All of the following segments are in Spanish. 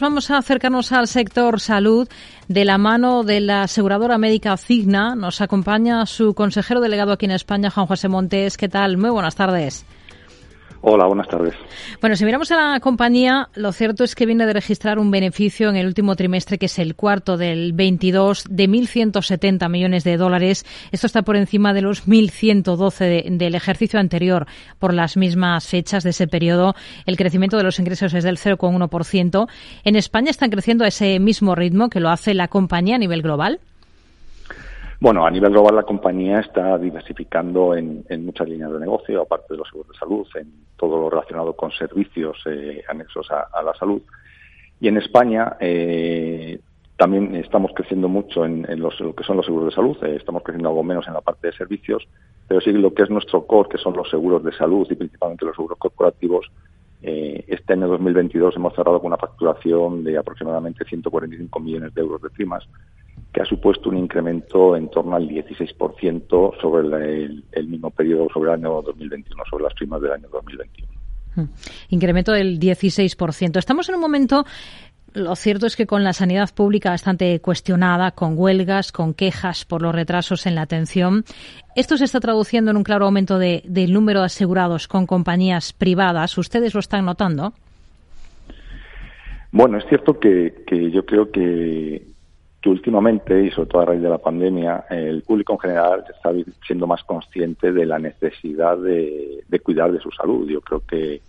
vamos a acercarnos al sector salud de la mano de la aseguradora médica Cigna. Nos acompaña su consejero delegado aquí en España, Juan José Montes. ¿Qué tal? Muy buenas tardes. Hola, buenas tardes. Bueno, si miramos a la compañía, lo cierto es que viene de registrar un beneficio en el último trimestre, que es el cuarto del 22, de 1.170 millones de dólares. Esto está por encima de los 1.112 del ejercicio anterior por las mismas fechas de ese periodo. El crecimiento de los ingresos es del 0,1%. En España están creciendo a ese mismo ritmo que lo hace la compañía a nivel global. Bueno, a nivel global la compañía está diversificando en, muchas líneas de negocio, aparte de los seguros de salud, en todo lo relacionado con servicios eh, anexos a, la salud. Y en España eh, también estamos creciendo mucho en, lo que son los seguros de salud, eh, estamos creciendo algo menos en la parte de servicios, pero sí lo que es nuestro core, que son los seguros de salud y principalmente los seguros corporativos, este año 2022 hemos cerrado con una facturación de aproximadamente 145 millones de euros de primas, que ha supuesto un incremento en torno al 16% sobre el, mismo periodo, sobre el año 2021, sobre las primas del año 2021. Hmm. Incremento del 16%. Estamos en un momento lo cierto es que con la sanidad pública bastante cuestionada, con huelgas, con quejas por los retrasos en la atención, esto se está traduciendo en un claro aumento de, del número de asegurados con compañías privadas. ¿Ustedes lo están notando? Bueno, es cierto que yo creo que que últimamente, y sobre todo a raíz de la pandemia, el público en general está siendo más consciente de la necesidad de, cuidar de su salud. Yo creo que,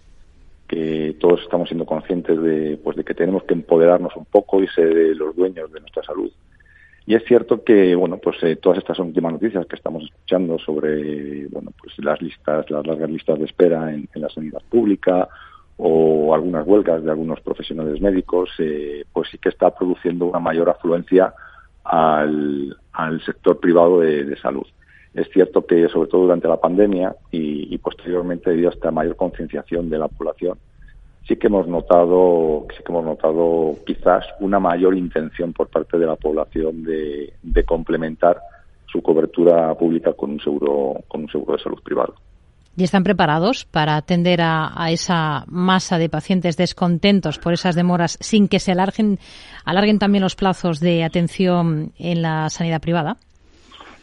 que todos estamos siendo conscientes de, pues, de que tenemos que empoderarnos un poco y ser los dueños de nuestra salud. Y es cierto que, bueno, pues eh, todas estas últimas noticias que estamos escuchando sobre, bueno, pues las listas, las largas listas de espera en la sanidad pública, o algunas huelgas de algunos profesionales médicos, eh, pues sí que está produciendo una mayor afluencia al, sector privado de, salud. Es cierto que, sobre todo durante la pandemia y, posteriormente, debido a esta mayor concienciación de la población, sí que hemos notado, sí que hemos notado quizás una mayor intención por parte de la población de, de complementar su cobertura pública con un seguro, con un seguro de salud privado y están preparados para atender a, esa masa de pacientes descontentos por esas demoras sin que se alarguen, alarguen también los plazos de atención en la sanidad privada?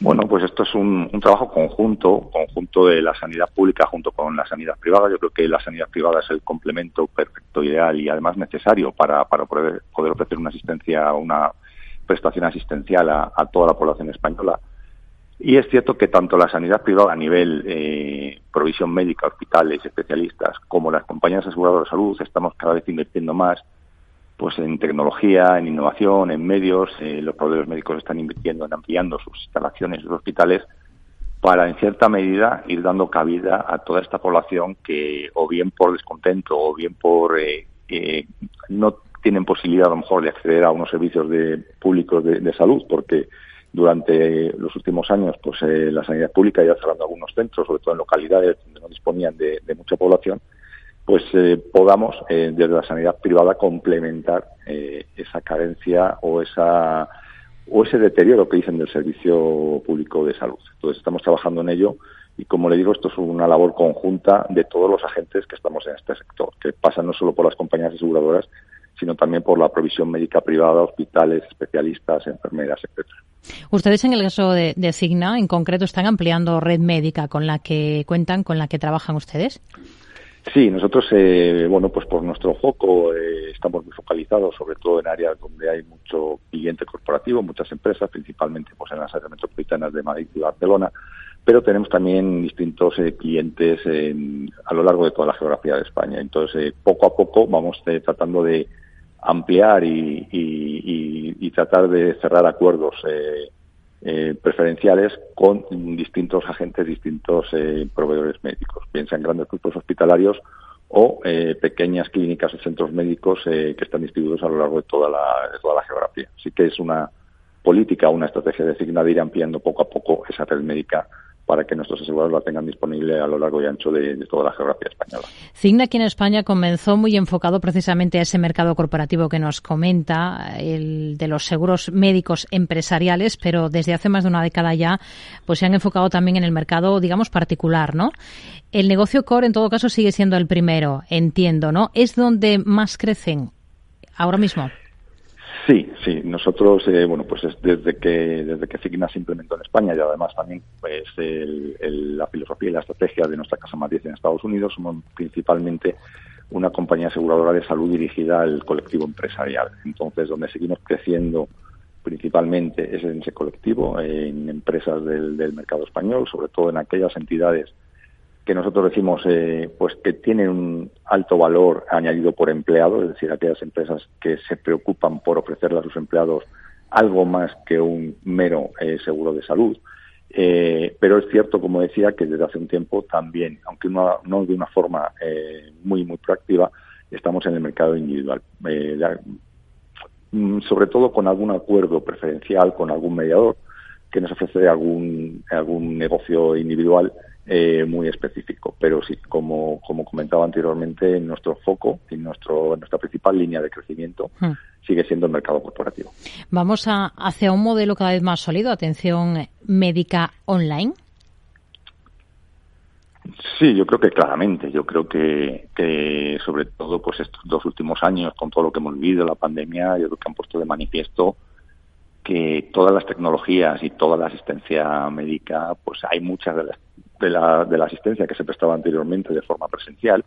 Bueno, pues esto es un, trabajo conjunto, conjunto de la sanidad pública junto con la sanidad privada. Yo creo que la sanidad privada es el complemento perfecto, ideal y además necesario para, para poder, poder ofrecer una asistencia, una prestación asistencial a toda la población española y es cierto que tanto la sanidad privada a nivel eh, provisión médica, hospitales, especialistas, como las compañías aseguradoras de salud, estamos cada vez invirtiendo más pues en tecnología, en innovación, en medios. Eh, los proveedores médicos están invirtiendo en ampliando sus instalaciones, sus hospitales, para en cierta medida ir dando cabida a toda esta población que o bien por descontento o bien por eh, eh no tienen posibilidad a lo mejor de acceder a unos servicios de públicos de, de salud porque durante los últimos años, pues eh, la sanidad pública ya cerrando algunos centros, sobre todo en localidades donde no disponían de, mucha población, pues eh, podamos eh, desde la sanidad privada complementar esa carencia o esa o ese deterioro que dicen del servicio público de salud. Entonces estamos trabajando en ello y como le digo, esto es una labor conjunta de todos los agentes que estamos en este sector, que pasa no solo por las compañías aseguradoras, sino también por la provisión médica privada, hospitales, especialistas, enfermeras, etcétera. Ustedes en el caso de, de, Signa, en concreto, están ampliando red médica con la que cuentan, con la que trabajan ustedes. Sí, nosotros, eh, bueno, pues por nuestro foco eh, estamos muy focalizados, sobre todo en áreas donde hay mucho cliente corporativo, muchas empresas, principalmente pues en las áreas metropolitanas de Madrid y Barcelona, pero tenemos también distintos eh, clientes a lo largo de toda la geografía de España. Entonces, poco a poco vamos tratando de ampliar y, tratar de cerrar acuerdos eh, eh, preferenciales con distintos agentes, distintos eh, proveedores médicos. Piensa en grandes grupos hospitalarios o pequeñas clínicas o centros médicos que están distribuidos a lo largo de toda la, toda la geografía. Así que es una política, una estrategia designada de ir ampliando poco a poco esa red médica para que nuestros asegurados la tengan disponible a lo largo y ancho de, toda la geografía española. Cigna aquí en España comenzó muy enfocado precisamente a ese mercado corporativo que nos comenta, el de los seguros médicos empresariales, pero desde hace más de una década ya pues se han enfocado también en el mercado, digamos, particular, ¿no? El negocio core, en todo caso, sigue siendo el primero, entiendo, ¿no? Es donde más crecen ahora mismo. Sí, sí. Nosotros, eh, bueno, pues desde que desde que Cigna se implementó en España y además también pues la filosofía y la estrategia de nuestra casa matriz en Estados Unidos somos principalmente una compañía aseguradora de salud dirigida al colectivo empresarial. Entonces, donde seguimos creciendo principalmente es en ese colectivo, en empresas del, del mercado español, sobre todo en aquellas entidades que nosotros decimos eh, pues que tienen un alto valor añadido por empleado, es decir, aquellas empresas que se preocupan por ofrecerle a sus empleados algo más que un mero eh, seguro de salud. Eh, pero es cierto, como decía, que desde hace un tiempo también, aunque no, de una forma muy, muy proactiva, estamos en el mercado individual. Mm, sobre todo con algún acuerdo preferencial con algún mediador que nos ofrece algún, algún negocio individual eh, muy específico. Pero sí, como, como comentaba anteriormente, nuestro foco y nuestro, nuestra principal línea de crecimiento hmm. sigue siendo el mercado corporativo. ¿Vamos a, hacia un modelo cada vez más sólido, atención médica online? Sí, yo creo que claramente. Yo creo que, que, sobre todo, pues estos dos últimos años, con todo lo que hemos vivido, la pandemia, yo creo que han puesto de manifiesto que todas las tecnologías y toda la asistencia médica, pues hay muchas de las de la, de la asistencia que se prestaba anteriormente de forma presencial,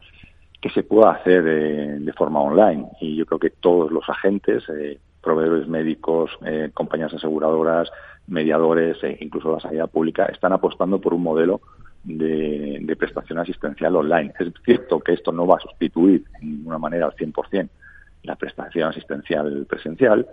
que se pueda hacer eh, de forma online. Y yo creo que todos los agentes, eh, proveedores médicos, eh, compañías aseguradoras, mediadores e incluso la sanidad pública están apostando por un modelo de, de, prestación asistencial online. Es cierto que esto no va a sustituir de ninguna manera al 100% la prestación asistencial presencial,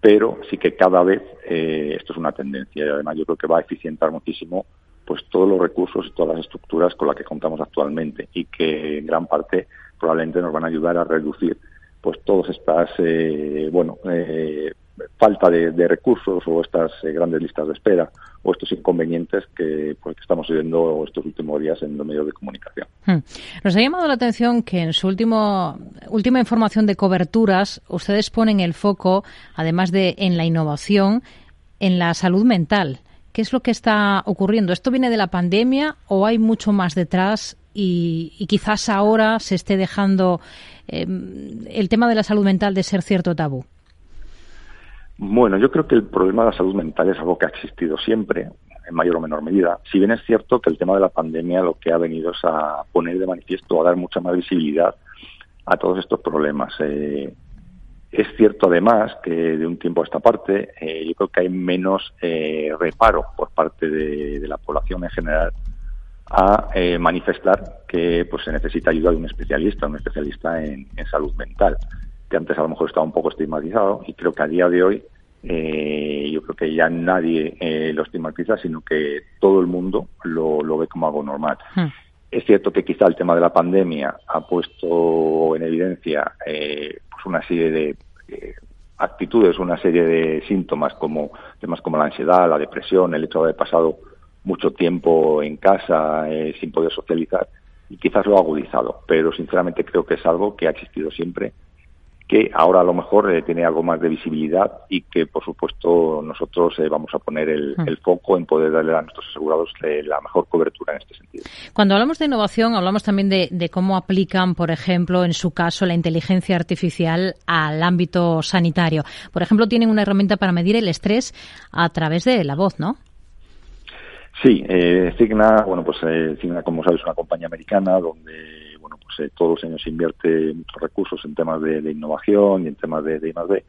pero sí que cada vez esto es una tendencia y además yo creo que va a eficientar muchísimo pues todos los recursos y todas las estructuras con las que contamos actualmente y que en gran parte probablemente nos van a ayudar a reducir pues todas estas eh, bueno eh, falta de, recursos o estas eh, grandes listas de espera o estos inconvenientes que, pues, que estamos viviendo estos últimos días en los medios de comunicación. Hmm. Nos ha llamado la atención que en su último, última información de coberturas ustedes ponen el foco, además de en la innovación, en la salud mental. ¿Qué es lo que está ocurriendo? ¿Esto viene de la pandemia o hay mucho más detrás y, quizás ahora se esté dejando em, el tema de la salud mental de ser cierto tabú? Bueno, yo creo que el problema de la salud mental es algo que ha existido siempre, en mayor o menor medida. Si bien es cierto que el tema de la pandemia lo que ha venido es a poner de manifiesto, a dar mucha más visibilidad a todos estos problemas. Eh, es cierto además que de un tiempo a esta parte eh, yo creo que hay menos eh, reparo por parte de, la población en general a eh, manifestar que pues se necesita ayuda de un especialista, un especialista en, salud mental, que antes a lo mejor estaba un poco estigmatizado y creo que a día de hoy yo creo que ya nadie lo estigmatiza, sino que todo el mundo lo, lo ve como algo normal. Hmm. Es cierto que quizá el tema de la pandemia ha puesto en evidencia pues una serie de eh, actitudes, una serie de síntomas como temas como la ansiedad, la depresión, el hecho de haber pasado mucho tiempo en casa eh, sin poder socializar y quizás lo ha agudizado, pero sinceramente creo que es algo que ha existido siempre que ahora a lo mejor eh, tiene algo más de visibilidad y que, por supuesto, nosotros eh, vamos a poner hmm. el, foco en poder darle a nuestros asegurados eh, la mejor cobertura en este sentido. Cuando hablamos de innovación, hablamos también de, de, cómo aplican, por ejemplo, en su caso, la inteligencia artificial al ámbito sanitario. Por ejemplo, tienen una herramienta para medir el estrés a través de la voz, ¿no? Sí, eh, Cigna, bueno, pues Cigna, como sabes, es una compañía americana donde, eh, todos los años invierte muchos recursos en temas de, innovación y en temas de, de I+D.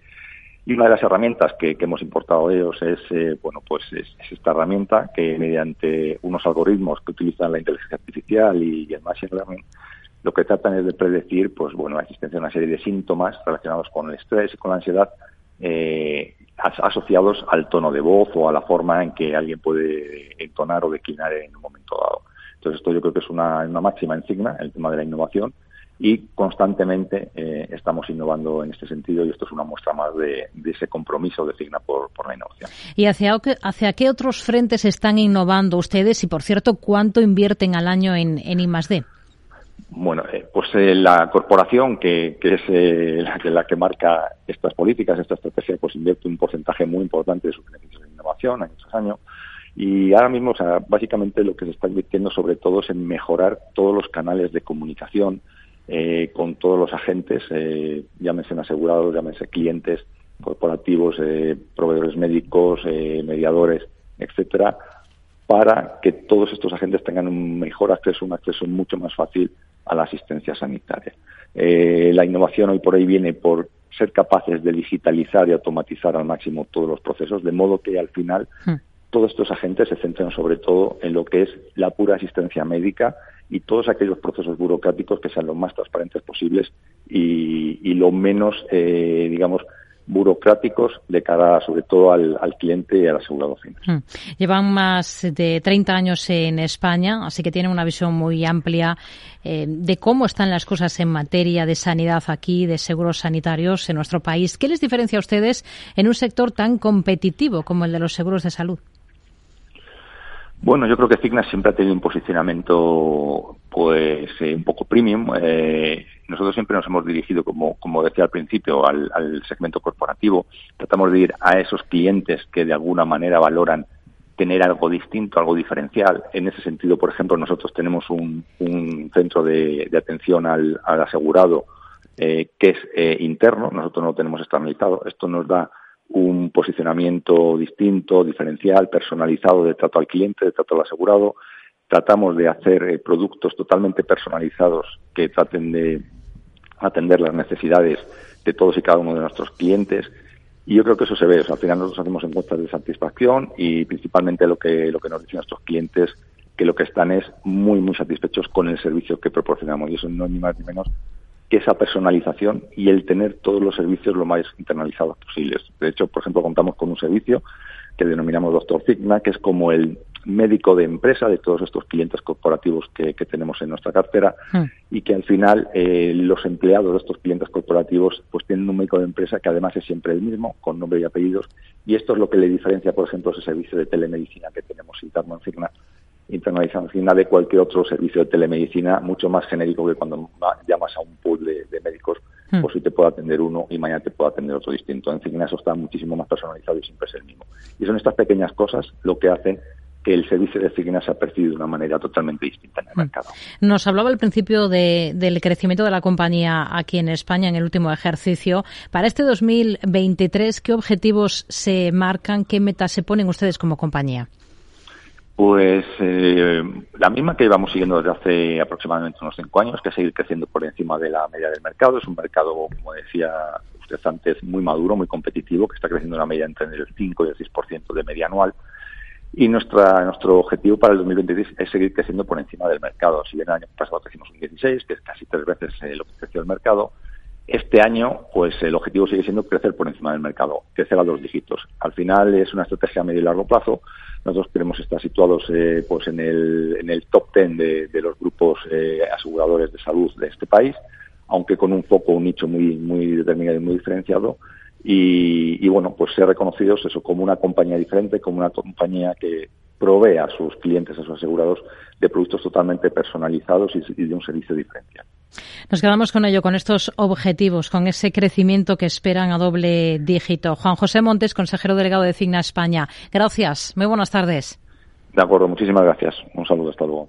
Y una de las herramientas que, hemos importado ellos es, eh, bueno, pues es, esta herramienta que mediante unos algoritmos que utilizan la inteligencia artificial y, el machine learning, lo que tratan es de predecir, pues bueno, la existencia de una serie de síntomas relacionados con el estrés y con la ansiedad eh, asociados al tono de voz o a la forma en que alguien puede entonar o declinar en un momento dado. Entonces, esto yo creo que es una, máxima en el tema de la innovación, y constantemente eh, estamos innovando en este sentido y esto es una muestra más de, ese compromiso de Signa por, la innovación. ¿Y hacia, hacia qué otros frentes están innovando ustedes y, por cierto, cuánto invierten al año en, en I+.D.? Bueno, eh, pues eh, la corporación que, que es eh, la, que, la que marca estas políticas, esta estrategia, pues invierte un porcentaje muy importante de sus beneficios en innovación año tras año. Y ahora mismo, básicamente lo que se está invirtiendo sobre todo es en mejorar todos los canales de comunicación eh, con todos los agentes, eh, llámense asegurados, llámense clientes, corporativos, eh, proveedores médicos, eh, mediadores, etcétera, para que todos estos agentes tengan un mejor acceso, un acceso mucho más fácil a la asistencia sanitaria. Eh, la innovación hoy por hoy viene por ser capaces de digitalizar y automatizar al máximo todos los procesos, de modo que al final hmm. Todos estos agentes se centran sobre todo en lo que es la pura asistencia médica y todos aquellos procesos burocráticos que sean lo más transparentes posibles y, lo menos, eh, digamos, burocráticos de cara sobre todo al, cliente y al asegurado final. Hmm. Llevan más de 30 años en España, así que tienen una visión muy amplia eh, de cómo están las cosas en materia de sanidad aquí, de seguros sanitarios en nuestro país. ¿Qué les diferencia a ustedes en un sector tan competitivo como el de los seguros de salud? Bueno, yo creo que Cigna siempre ha tenido un posicionamiento pues eh, un poco premium. Eh, nosotros siempre nos hemos dirigido, como, decía al principio, al, segmento corporativo. Tratamos de ir a esos clientes que de alguna manera valoran tener algo distinto, algo diferencial. En ese sentido, por ejemplo, nosotros tenemos un, centro de, atención al, asegurado eh, que es interno, nosotros no lo tenemos externalizado. Esto nos da un posicionamiento distinto, diferencial, personalizado de trato al cliente, de trato al asegurado. Tratamos de hacer eh, productos totalmente personalizados que traten de atender las necesidades de todos y cada uno de nuestros clientes. Y yo creo que eso se ve. al final nosotros hacemos encuestas de satisfacción y principalmente lo que, lo que nos dicen nuestros clientes que lo que están es muy, muy satisfechos con el servicio que proporcionamos. Y eso no es ni más ni menos que esa personalización y el tener todos los servicios lo más internalizados posibles. De hecho, por ejemplo, contamos con un servicio que denominamos Doctor Cigna, que es como el médico de empresa de todos estos clientes corporativos que, tenemos en nuestra cartera hmm. y que al final eh, los empleados de estos clientes corporativos pues tienen un médico de empresa que además es siempre el mismo, con nombre y apellidos, y esto es lo que le diferencia, por ejemplo, ese servicio de telemedicina que tenemos interno en Cigna internalización de cualquier otro servicio de telemedicina mucho más genérico que cuando llamas a un pool de, médicos, hmm. pues hoy te puede atender uno y mañana te puede atender otro distinto. En fin, eso está muchísimo más personalizado y siempre es el mismo. Y son estas pequeñas cosas lo que hacen que el servicio de Cigna se ha percibido de una manera totalmente distinta en el hmm. mercado. Nos hablaba al principio del crecimiento de la compañía aquí en España en el último ejercicio. Para este 2023, ¿qué objetivos se marcan, qué metas se ponen ustedes como compañía? Pues eh, la misma que llevamos siguiendo desde hace aproximadamente unos cinco años, que es seguir creciendo por encima de la media del mercado. Es un mercado, como decía usted antes, muy maduro, muy competitivo, que está creciendo una media entre el 5 y el 6% de media anual. Y nuestra, nuestro objetivo para el 2023 es seguir creciendo por encima del mercado. Si bien el año pasado crecimos un 16, que es casi tres veces eh, lo que creció el mercado, este año, pues el objetivo sigue siendo crecer por encima del mercado, crecer a dos dígitos. Al final es una estrategia a medio y largo plazo nosotros queremos estar situados eh, pues en el, en el top ten de, los grupos eh, aseguradores de salud de este país, aunque con un foco, un nicho muy, muy determinado y muy diferenciado. Y, bueno, pues ser reconocidos eso como una compañía diferente, como una compañía que provee a sus clientes, a sus asegurados, de productos totalmente personalizados y de un servicio diferencial. Nos quedamos con ello, con estos objetivos, con ese crecimiento que esperan a doble dígito. Juan José Montes, consejero delegado de Cigna España. Gracias. Muy buenas tardes. De acuerdo, muchísimas gracias. Un saludo, hasta luego.